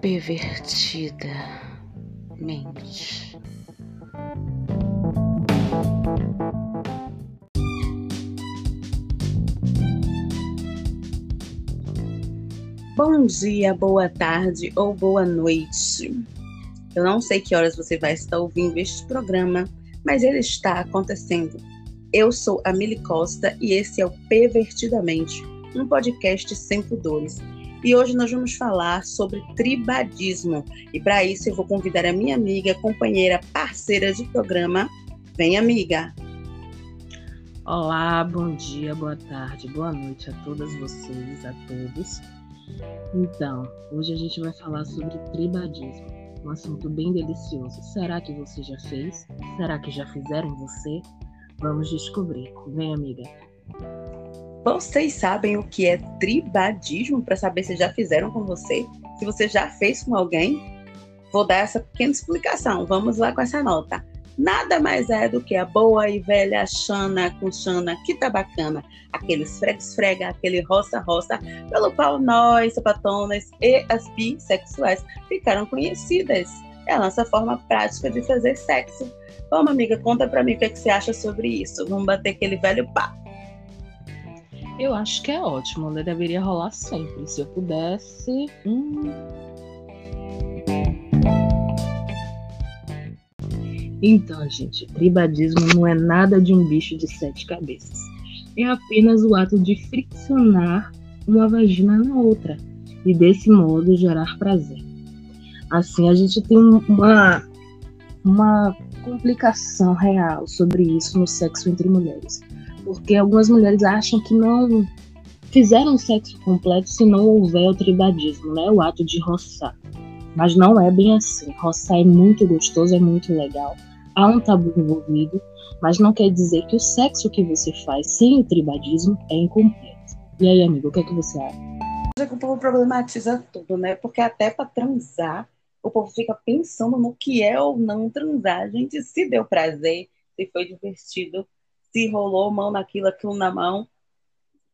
pervertida mente. Bom dia, boa tarde ou boa noite. Eu não sei que horas você vai estar ouvindo este programa, mas ele está acontecendo. Eu sou a Mili Costa e esse é o Pervertidamente, um podcast sem pudores. E hoje nós vamos falar sobre tribadismo. E para isso eu vou convidar a minha amiga, companheira, parceira de programa. Vem, amiga! Olá, bom dia, boa tarde, boa noite a todas vocês, a todos. Então, hoje a gente vai falar sobre tribadismo, um assunto bem delicioso. Será que você já fez? Será que já fizeram você? Vamos descobrir. Vem, amiga. Vocês sabem o que é tribadismo para saber se já fizeram com você? Se você já fez com alguém? Vou dar essa pequena explicação. Vamos lá com essa nota nada mais é do que a boa e velha Xana com Xana, que tá bacana. Aquele esfrega-esfrega, aquele roça-roça, pelo qual nós, sapatonas e as bissexuais ficaram conhecidas. É a nossa forma prática de fazer sexo. Vamos, amiga, conta pra mim o que, é que você acha sobre isso. Vamos bater aquele velho papo. Eu acho que é ótimo, né? Deveria rolar sempre. Se eu pudesse. Hum Então, gente, tribadismo não é nada de um bicho de sete cabeças. É apenas o ato de friccionar uma vagina na outra e desse modo gerar prazer. Assim, a gente tem uma, uma complicação real sobre isso no sexo entre mulheres. Porque algumas mulheres acham que não fizeram sexo completo se não houver o tribadismo, né? O ato de roçar. Mas não é bem assim. Roçar é muito gostoso, é muito legal. Há um tabu envolvido, mas não quer dizer que o sexo que você faz sem o tribadismo é incompleto. E aí, amigo, o que é que você acha? É que o povo problematiza tudo, né? Porque até para transar, o povo fica pensando no que é ou não transar. A gente se deu prazer, se foi divertido, se rolou mão naquilo, aquilo na mão,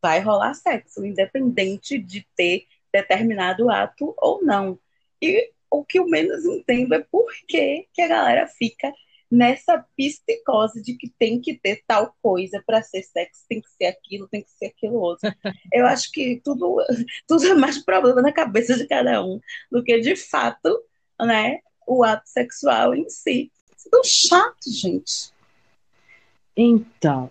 vai rolar sexo, independente de ter determinado ato ou não. E o que eu menos entendo é por que, que a galera fica nessa psicose de que tem que ter tal coisa para ser sexo, tem que ser aquilo, tem que ser aquilo outro. Eu acho que tudo, tudo é mais problema na cabeça de cada um do que de fato, né, o ato sexual em si. Isso é tão chato, gente. Então,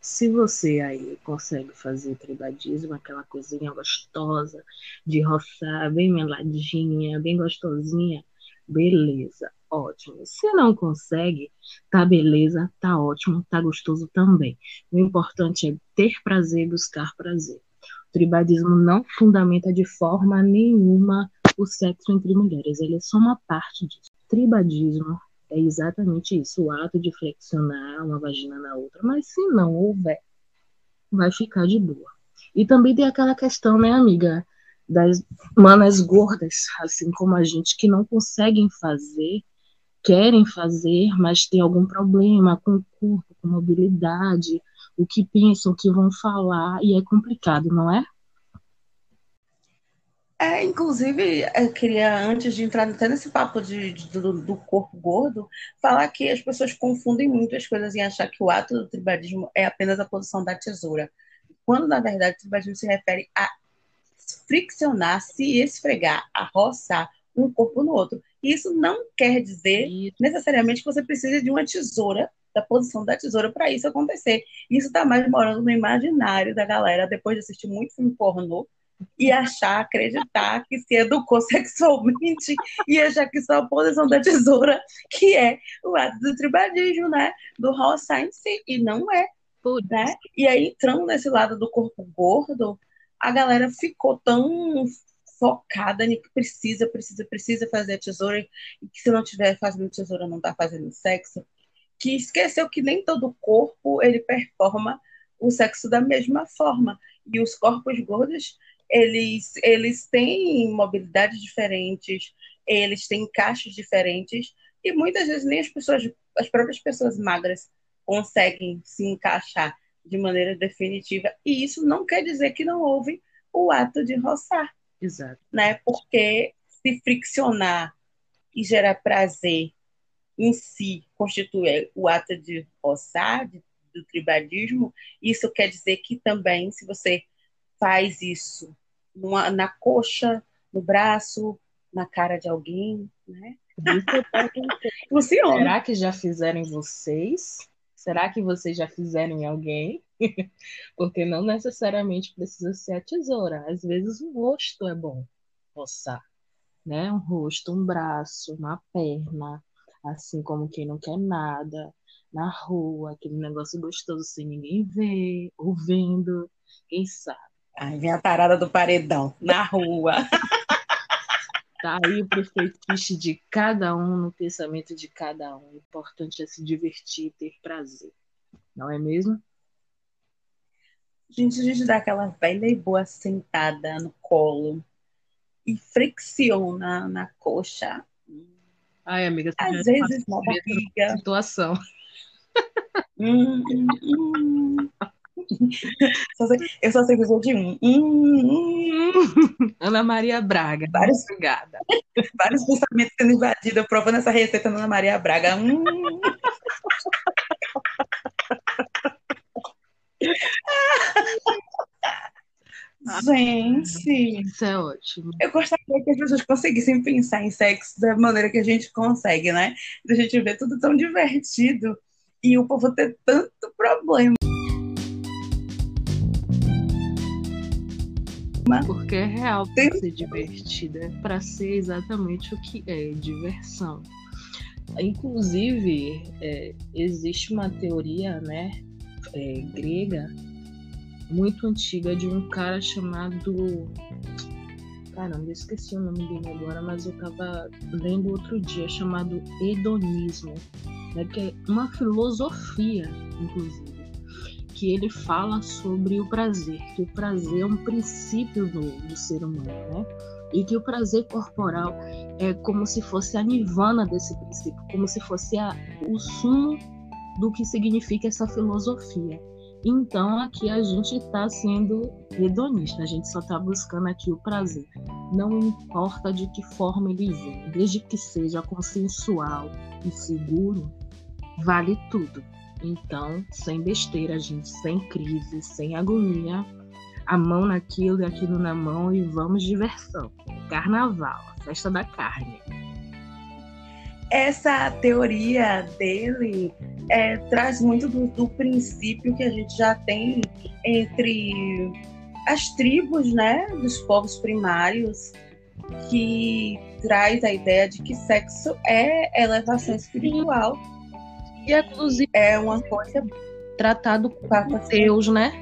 se você aí consegue fazer tribadismo, aquela coisinha gostosa de roçar, bem meladinha, bem gostosinha, beleza, ótimo. Se não consegue, tá beleza, tá ótimo, tá gostoso também. O importante é ter prazer, buscar prazer. O tribadismo não fundamenta de forma nenhuma o sexo entre mulheres, ele é só uma parte disso. Tribadismo é exatamente isso, o ato de flexionar uma vagina na outra, mas se não houver, vai ficar de boa. E também tem aquela questão, né, amiga, das manas gordas, assim como a gente, que não conseguem fazer, querem fazer, mas tem algum problema com o corpo, com mobilidade, o que pensam, o que vão falar, e é complicado, não é? É, inclusive, eu queria, antes de entrar até nesse papo de, de do, do, corpo gordo, falar que as pessoas confundem muito as coisas em achar que o ato do tribadismo é apenas a posição da tesoura. Quando, na verdade, o tribadismo se refere a friccionar, se esfregar, a roçar um corpo no outro. Isso não quer dizer necessariamente que você precise de uma tesoura, da posição da tesoura, para isso acontecer. Isso está mais morando no imaginário da galera, depois de assistir muito filme pornô, e achar, acreditar que se educou sexualmente e achar que só a posição da tesoura que é o ato do tribadismo, né? Do roçar em si, e não é. Né? E aí, entrando nesse lado do corpo gordo, a galera ficou tão focada em que precisa, precisa, precisa fazer a tesoura, e que se não tiver fazendo tesoura não tá fazendo sexo, que esqueceu que nem todo corpo ele performa o sexo da mesma forma. E os corpos gordos eles, eles têm mobilidades diferentes, eles têm encaixes diferentes, e muitas vezes nem as pessoas, as próprias pessoas magras conseguem se encaixar de maneira definitiva, e isso não quer dizer que não houve o ato de roçar. Exato. Né? Porque se friccionar e gerar prazer em si constitui o ato de roçar, de, do tribalismo, isso quer dizer que também, se você faz isso numa, na coxa, no braço, na cara de alguém, né? Funciona. Será que já fizeram em vocês? Será que vocês já fizeram em alguém? Porque não necessariamente precisa ser a tesoura. Às vezes o rosto é bom roçar, né? Um rosto, um braço, uma perna, assim como quem não quer nada, na rua, aquele negócio gostoso sem ninguém ver, ouvindo, quem sabe. Ai, vem a parada do paredão, na rua. Tá aí pro feitiço de cada um, no pensamento de cada um. O importante é se divertir e ter prazer. Não é mesmo? Gente, a gente dá aquela velha e boa sentada no colo e flexiona na coxa. Ai, amiga, às vezes na barriga. Situação. Hum, hum, hum. Eu só sei dizer de um. Hum, hum. Ana Maria Braga. Vários, vários pensamentos sendo invadidos, provando essa receita Ana Maria Braga. Hum. Gente, isso é ótimo. Eu gostaria que as pessoas conseguissem pensar em sexo da maneira que a gente consegue, né? A gente vê tudo tão divertido e o povo ter tanto problema. Porque é real para ser divertida, para ser exatamente o que é diversão. Inclusive, é, existe uma teoria né, é, grega muito antiga de um cara chamado. Caramba, eu esqueci o nome dele agora, mas eu estava lendo outro dia, chamado hedonismo, né, que é uma filosofia, inclusive que ele fala sobre o prazer, que o prazer é um princípio do, do ser humano, né? E que o prazer corporal é como se fosse a nirvana desse princípio, como se fosse a, o sumo do que significa essa filosofia. Então aqui a gente está sendo hedonista, a gente só está buscando aqui o prazer. Não importa de que forma ele vem, desde que seja consensual e seguro, vale tudo. Então, sem besteira, gente, sem crise, sem agonia, a mão naquilo e aquilo na mão e vamos diversão. Carnaval, festa da carne. Essa teoria dele é, traz muito do, do, princípio que a gente já tem entre as tribos, né, dos povos primários, que traz a ideia de que sexo é elevação espiritual e inclusive é uma coisa tratado como Deus, né?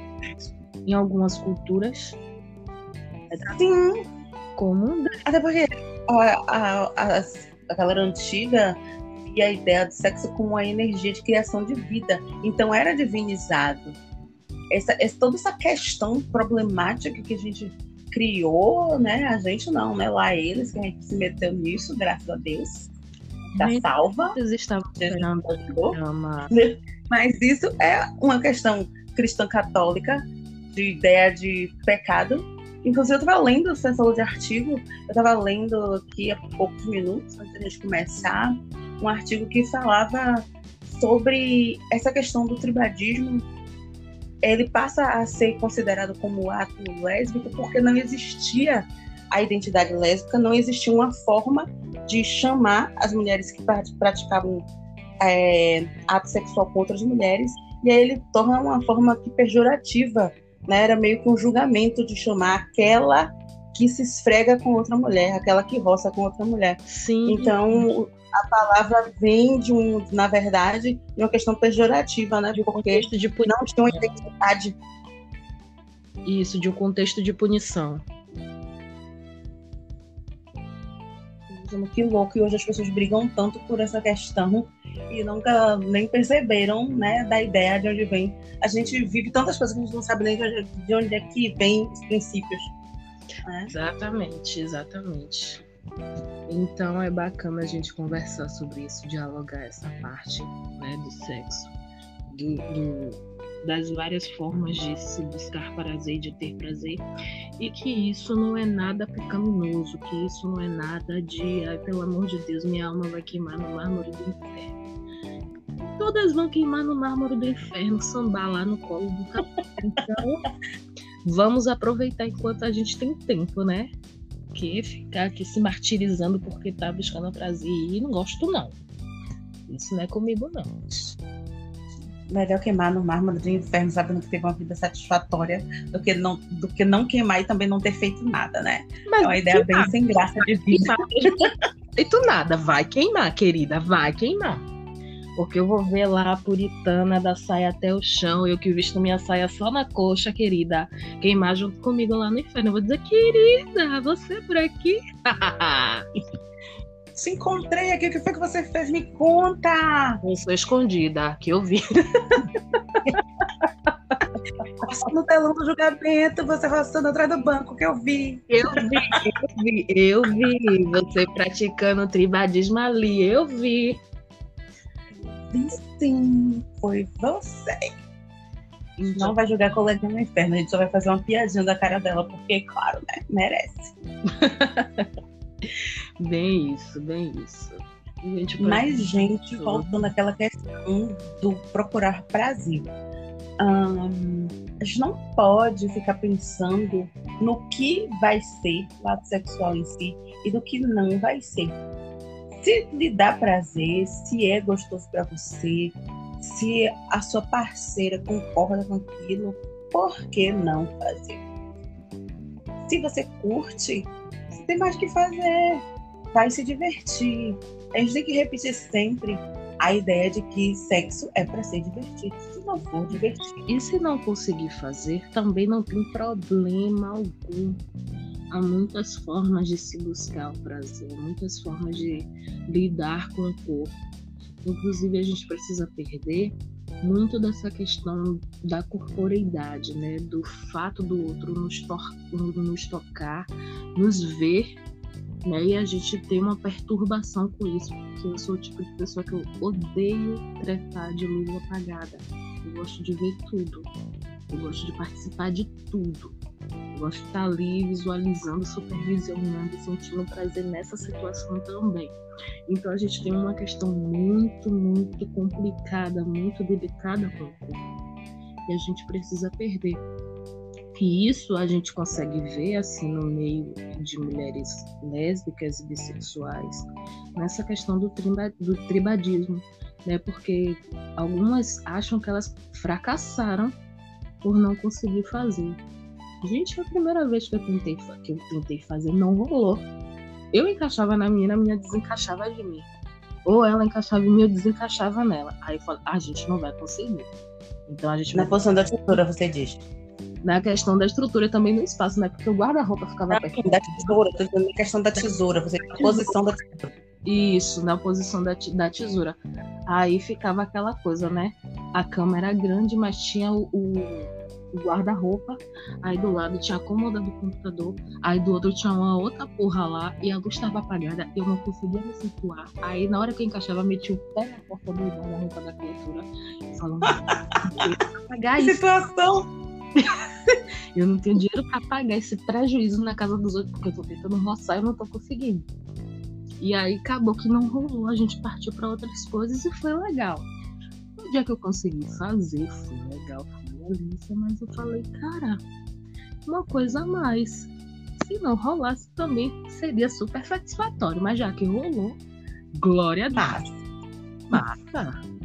Em algumas culturas. Sim. Como Até porque a, a, a, a galera antiga via a ideia do sexo como uma energia de criação de vida. Então era divinizado. Essa, essa, toda essa questão problemática que a gente criou, né? A gente não, né? Lá eles que a gente se meteu nisso, graças a Deus da salva. Vocês estavam esperando Mas isso é uma questão cristã católica, de ideia de pecado. Inclusive, eu estava lendo, você falou de artigo, eu estava lendo aqui há poucos minutos, antes de a gente começar, um artigo que falava sobre essa questão do tribadismo. Ele passa a ser considerado como ato lésbico porque não existia a identidade lésbica, não existia uma forma de chamar as mulheres que praticavam é, ato sexual com outras mulheres, e aí ele torna uma forma que pejorativa, né? Era meio que um julgamento de chamar aquela que se esfrega com outra mulher, aquela que roça com outra mulher. Sim. Então a palavra vem de um, na verdade, de uma questão pejorativa, né? De um contexto de punição. não tinha uma identidade. Isso, de um contexto de punição. Dizendo que louco, e hoje as pessoas brigam tanto por essa questão e nunca nem perceberam, né, da ideia de onde vem. A gente vive tantas coisas que a gente não sabe nem de onde, de onde é que vem os princípios. Né? Exatamente, exatamente. Então é bacana a gente conversar sobre isso, dialogar essa parte né, do sexo, do, do, das várias formas de se buscar prazer, de ter prazer, e que isso não é nada pecaminoso, que isso não é nada de, ai, pelo amor de Deus, minha alma vai queimar no mármore do inferno. Todas vão queimar no mármore do inferno, sambar lá no colo do capeta. Então, vamos aproveitar enquanto a gente tem tempo, né? Que ficar aqui se martirizando porque tá buscando prazer e não gosto, não. Isso não é comigo, não. Melhor queimar no mármore do inferno sabendo que teve uma vida satisfatória do que não, do que não queimar e também não ter feito nada, né? Mas é uma ideia bem nada. sem graça de vida. Feito nada, vai queimar, querida, vai queimar. Porque eu vou ver lá a puritana da saia até o chão, eu que visto minha saia só na coxa, querida, queimar junto comigo lá no inferno. Eu vou dizer, querida, você por aqui? Se encontrei aqui, o que foi que você fez? Me conta! Eu sou escondida, que eu vi. No telão do julgamento, você passando atrás do banco, que eu vi. Eu vi, eu vi, eu vi. Você praticando tribadismo ali, eu vi. Vi sim, foi você. Não vai jogar colega no inferno, a gente só vai fazer uma piadinha da cara dela, porque, claro, né? Merece. Bem isso, bem isso. Gente, Mais gente voltando àquela questão do procurar prazer. A gente não pode ficar pensando no que vai ser o ato sexual em si e do que não vai ser. Se lhe dá prazer, se é gostoso para você, se a sua parceira concorda com aquilo, por que não fazer? Se você curte, você tem mais que fazer vai se divertir. A gente tem que repetir sempre a ideia de que sexo é para ser divertido. Se não for divertido. E se não conseguir fazer, também não tem problema algum. Há muitas formas de se buscar o prazer, muitas formas de lidar com o corpo. Inclusive, a gente precisa perder muito dessa questão da corporeidade, né? Do fato do outro nos, nos tocar, nos ver né? E a gente tem uma perturbação com isso, porque eu sou o tipo de pessoa que eu odeio tratar de luz apagada. Eu gosto de ver tudo. Eu gosto de participar de tudo. Eu gosto de estar ali visualizando, supervisionando, sentindo prazer nessa situação também. Então a gente tem uma questão muito, muito complicada, muito delicada com o corpo. E a gente precisa perder que isso a gente consegue ver assim no meio de mulheres lésbicas e bissexuais nessa questão do, triba, do tribadismo, né? Porque algumas acham que elas fracassaram por não conseguir fazer. Gente, a primeira vez que eu tentei, que eu tentei fazer não rolou. Eu encaixava na minha, a minha desencaixava de mim. Ou ela encaixava em mim, eu desencaixava nela. Aí eu falei, ah, a gente não vai conseguir. Então a gente Na vai... posição da tesoura, você diz na questão da estrutura também no espaço, né? Porque o guarda-roupa ficava perto. Da tesoura, na questão da tesoura, você na posição da tesoura. Isso, na posição da, da tesoura. Aí ficava aquela coisa, né? A cama era grande, mas tinha o, o, o guarda-roupa. Aí do lado tinha a cômoda do computador. Aí do outro tinha uma outra porra lá. E a luz estava apagada. Eu não conseguia me situar. Aí na hora que eu encaixava, meti o pé na porta do guarda-roupa da criatura. Falando, apagar isso. situação! eu não tenho dinheiro para pagar esse prejuízo na casa dos outros, porque eu tô tentando roçar e eu não tô conseguindo. E aí acabou que não rolou, a gente partiu para outras coisas e foi legal. No dia que eu consegui fazer, foi legal, foi delícia, mas eu falei, cara, uma coisa a mais. Se não rolasse também seria super satisfatório, mas já que rolou, glória a Deus. Massa.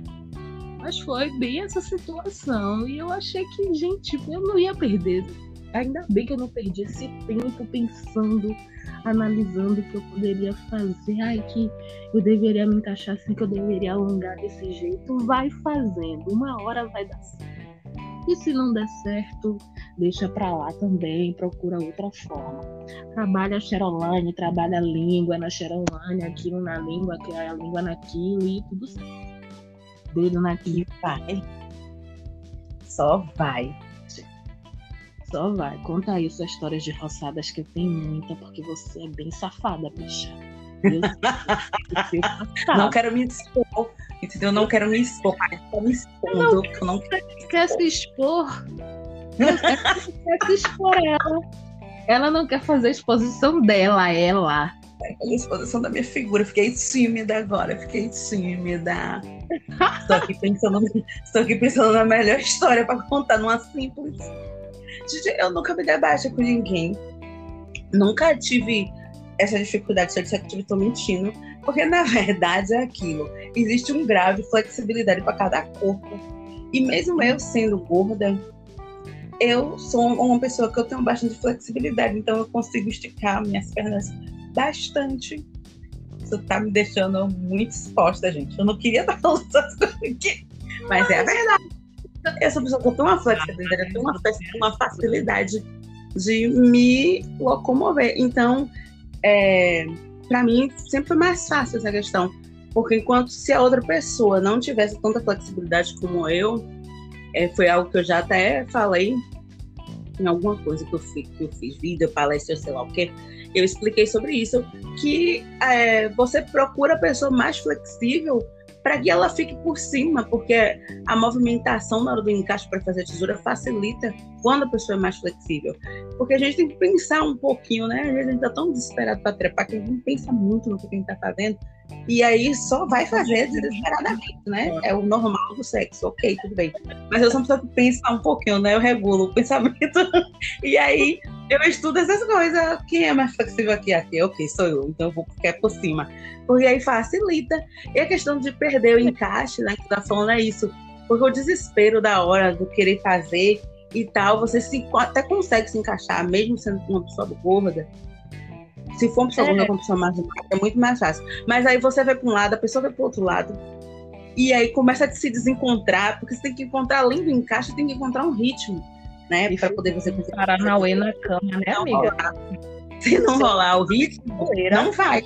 Mas foi bem essa situação. E eu achei que, gente, eu não ia perder. Ainda bem que eu não perdi esse tempo pensando, analisando o que eu poderia fazer. Ai, que eu deveria me encaixar assim, que eu deveria alongar desse jeito. Vai fazendo. Uma hora vai dar certo. E se não der certo, deixa pra lá também, procura outra forma. Trabalha a trabalha a língua na Xerolane, aquilo na língua, a língua naquilo e tudo certo dedo naquilo. Vai. Só vai. Só vai. Conta aí suas histórias de roçadas, que eu tenho muita, porque você é bem safada, bicha. Eu, não quero me expor, entendeu? Não quero me expor. Estou me expondo, não. eu não quero quer se expor. Quer se expor ela. Ela não quer fazer a exposição dela, ela. A exposição da minha figura. Fiquei tímida agora, fiquei tímida. Estou aqui pensando, estou aqui pensando na melhor história para contar numa simples. Gente, eu nunca me dei baixa com ninguém. Nunca tive essa dificuldade, se eu disser que estou mentindo, porque na verdade é aquilo. Existe um grau de flexibilidade para cada corpo. E mesmo eu sendo gorda, eu sou uma pessoa que eu tenho bastante flexibilidade, então eu consigo esticar minhas pernas bastante. Isso tá me deixando muito exposta, gente. Eu não queria estar falando essas coisas aqui, mas é a verdade. Eu sou uma pessoa tenho uma flexibilidade, eu tenho uma, uma facilidade de me locomover. Então, é, para mim, sempre foi mais fácil essa questão. Porque enquanto se a outra pessoa não tivesse tanta flexibilidade como eu, é, foi algo que eu já até falei em alguma coisa que eu fiz, que eu fiz vídeo, palestra, sei lá o quê. Eu expliquei sobre isso, que é, você procura a pessoa mais flexível para que ela fique por cima, porque a movimentação na hora do encaixe para fazer a tesoura facilita quando a pessoa é mais flexível. Porque a gente tem que pensar um pouquinho, né? Às vezes a gente está tão desesperado para trepar que a gente não pensa muito no que a gente está fazendo. E aí só vai fazer desesperadamente, né? É o normal do sexo, ok, tudo bem. Mas eu sou uma pessoa que pensa um pouquinho, né? Eu regulo o pensamento. e aí eu estudo essas coisas. Quem é mais flexível aqui? Aqui, ok, sou eu. Então eu vou ficar por cima. Porque aí facilita. E a questão de perder o encaixe, né? Que tá falando é isso. Porque o desespero da hora do querer fazer e tal, você se, até consegue se encaixar, mesmo sendo uma pessoa gorda. Se for uma gorda, é. uma pessoa mais é muito mais fácil. Mas aí você vai para um lado, a pessoa vai para o outro lado. E aí começa a se desencontrar, porque você tem que encontrar, além do encaixe, tem que encontrar um ritmo né? Para poder você conseguir. Paranauê na cama, né, amiga? Rolar. Se não rolar o ritmo, não vai.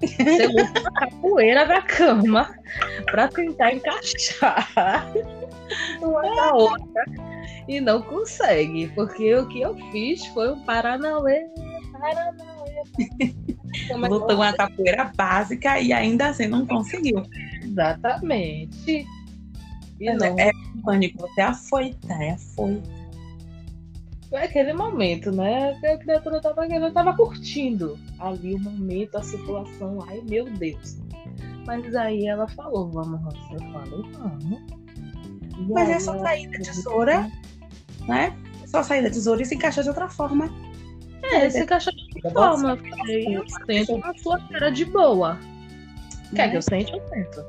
Você usa a capoeira da cama para tentar encaixar uma na outra e não consegue, porque o que eu fiz foi um Paranauê, Paranauê. Lutou uma capoeira básica e ainda assim não conseguiu. Exatamente. E não. É pânico, você é afoita, é afoita foi aquele momento, né? A criatura tava, ela tava curtindo ali o momento, a situação. Ai, meu Deus. Mas aí ela falou, vamos, Rosa. Eu falei, vamos. E Mas é só sair da tesoura, né? É só sair da tesoura e se encaixar de outra forma. É, se outra forma. Eu sento na sua cara de boa. Quer que eu sente, eu sento.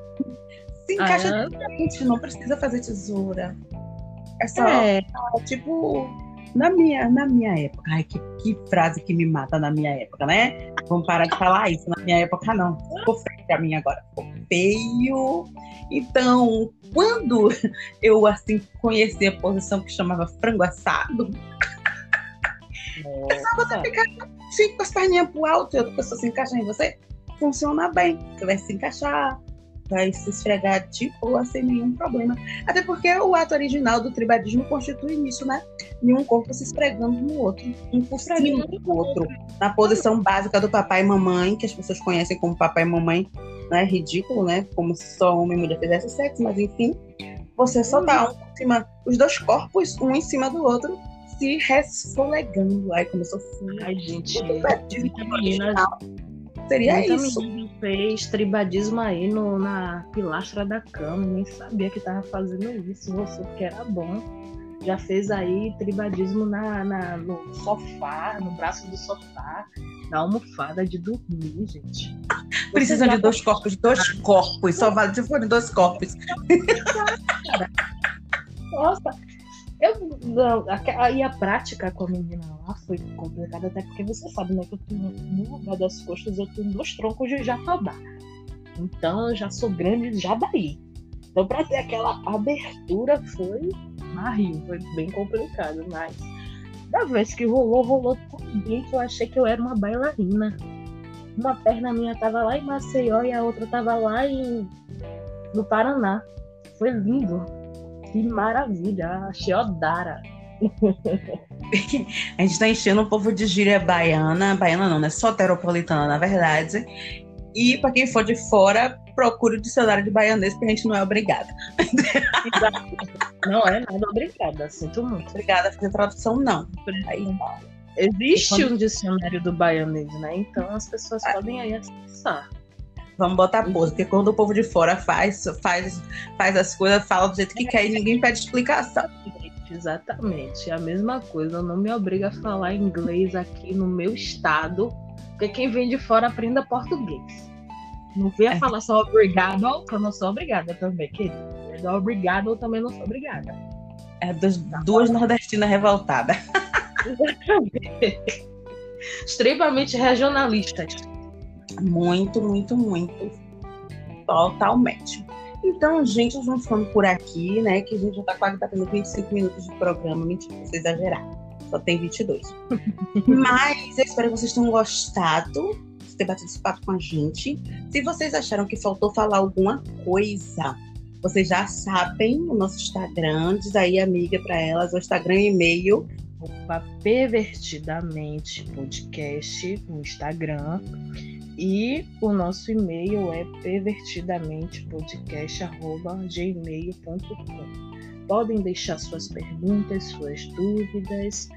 Se encaixa ah, não precisa fazer tesoura. É só, é. tipo, na minha, na minha época, ai, que, que frase que me mata na minha época, né? Vamos parar de falar isso. Na minha época, não. Ficou feio pra mim agora. Ficou feio. Então, quando eu, assim, conheci a posição que chamava frango assado, é só você ficar assim, com as perninhas pro alto e outra pessoa se encaixar em você, funciona bem. Você vai se encaixar, vai se esfregar de boa sem nenhum problema. Até porque o ato original do tribadismo constitui isso, né? Nenhum corpo se esfregando no outro, um por cima do outro. Na posição básica do papai e mamãe, que as pessoas conhecem como papai e mamãe, né? Ridículo, né? Como se só homem e mulher fizessem sexo, mas enfim. Você só tá um por cima, os dois corpos, um em cima do outro, se resfolegando. Aí começou a Ai, gente. Original, seria Muita isso. Menina fez tribadismo aí no, na pilastra da cama, nem sabia que tava fazendo isso, você porque era bom. Já fez aí tribadismo na, na, no sofá, no braço do sofá, na almofada de dormir, gente. Precisam de dois corpos, dois corpos, só vale se forem dois corpos. Nossa, eu, não, a, a prática com a menina lá foi complicada, até porque você sabe, né, que eu tenho, no lugar das costas eu tenho dois troncos de jatobá. Então eu já sou grande já daí. Então pra ter aquela abertura foi marrio, foi bem complicado, mas da vez que rolou, rolou tão bem que eu achei que eu era uma bailarina. Uma perna minha tava lá em Maceió e a outra tava lá em, no Paraná. Foi lindo. Que maravilha, a Sheodara. a gente está enchendo o povo de gíria baiana, baiana não, né? Soteropolitana, na verdade. E para quem for de fora, procure o dicionário de baianês, porque a gente não é obrigada. Não é nada obrigada, sinto muito. Obrigada a fazer tradução, não. Aí, Existe quando... um dicionário do baianês, né? Então as pessoas ah. podem aí acessar. Vamos botar pose, porque quando o povo de fora faz, faz, faz as coisas, fala do jeito que quer e ninguém pede explicação. Exatamente, é a mesma coisa. Não me obriga a falar inglês aqui no meu estado, porque quem vem de fora aprenda português. Não venha é. falar só obrigado, que eu não sou obrigada também, querido. Obrigado, eu também não sou obrigada. É das duas nordestinas revoltadas. Exatamente. Extremamente regionalistas. Muito, muito, muito. Totalmente. Então, gente, nós vamos ficando por aqui, né? Que a gente já tá quase batendo 25 minutos de programa. Mentira, você exagerar. Só tem 22. Mas eu espero que vocês tenham gostado de ter batido esse papo com a gente. Se vocês acharam que faltou falar alguma coisa, vocês já sabem o nosso Instagram. Diz aí, amiga, para elas, o Instagram e e-mail arroba pervertidamente podcast no Instagram e o nosso e-mail é pervertidamentepodcast.gmail.com Podem deixar suas perguntas, suas dúvidas,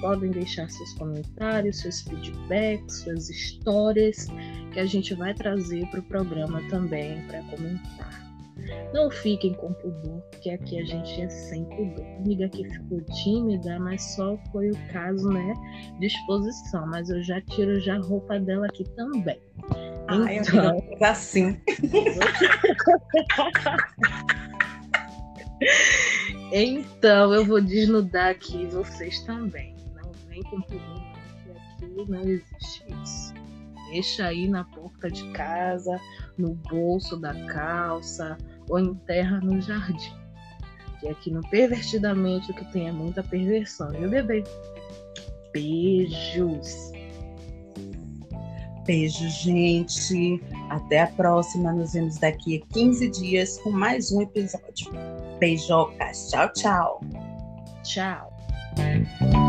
podem deixar seus comentários, seus feedbacks, suas histórias, que a gente vai trazer para o programa também para comentar. Não fiquem com pudor, porque aqui a gente é sem pudor. Amiga que ficou tímida, mas só foi o caso, né, de exposição. Mas eu já tiro já a roupa dela aqui também. Ai, então, assim. então eu vou desnudar aqui vocês também. Não vem com pudor, porque aqui não existe. Deixa aí na porta de casa, no bolso da calça, ou enterra no jardim. Que aqui no Pervertidamente o que tem é muita perversão, viu, bebê? Beijos. Beijo, gente. Até a próxima. Nos vemos daqui a 15 dias com mais um episódio. Beijocas. Tchau, tchau. Tchau.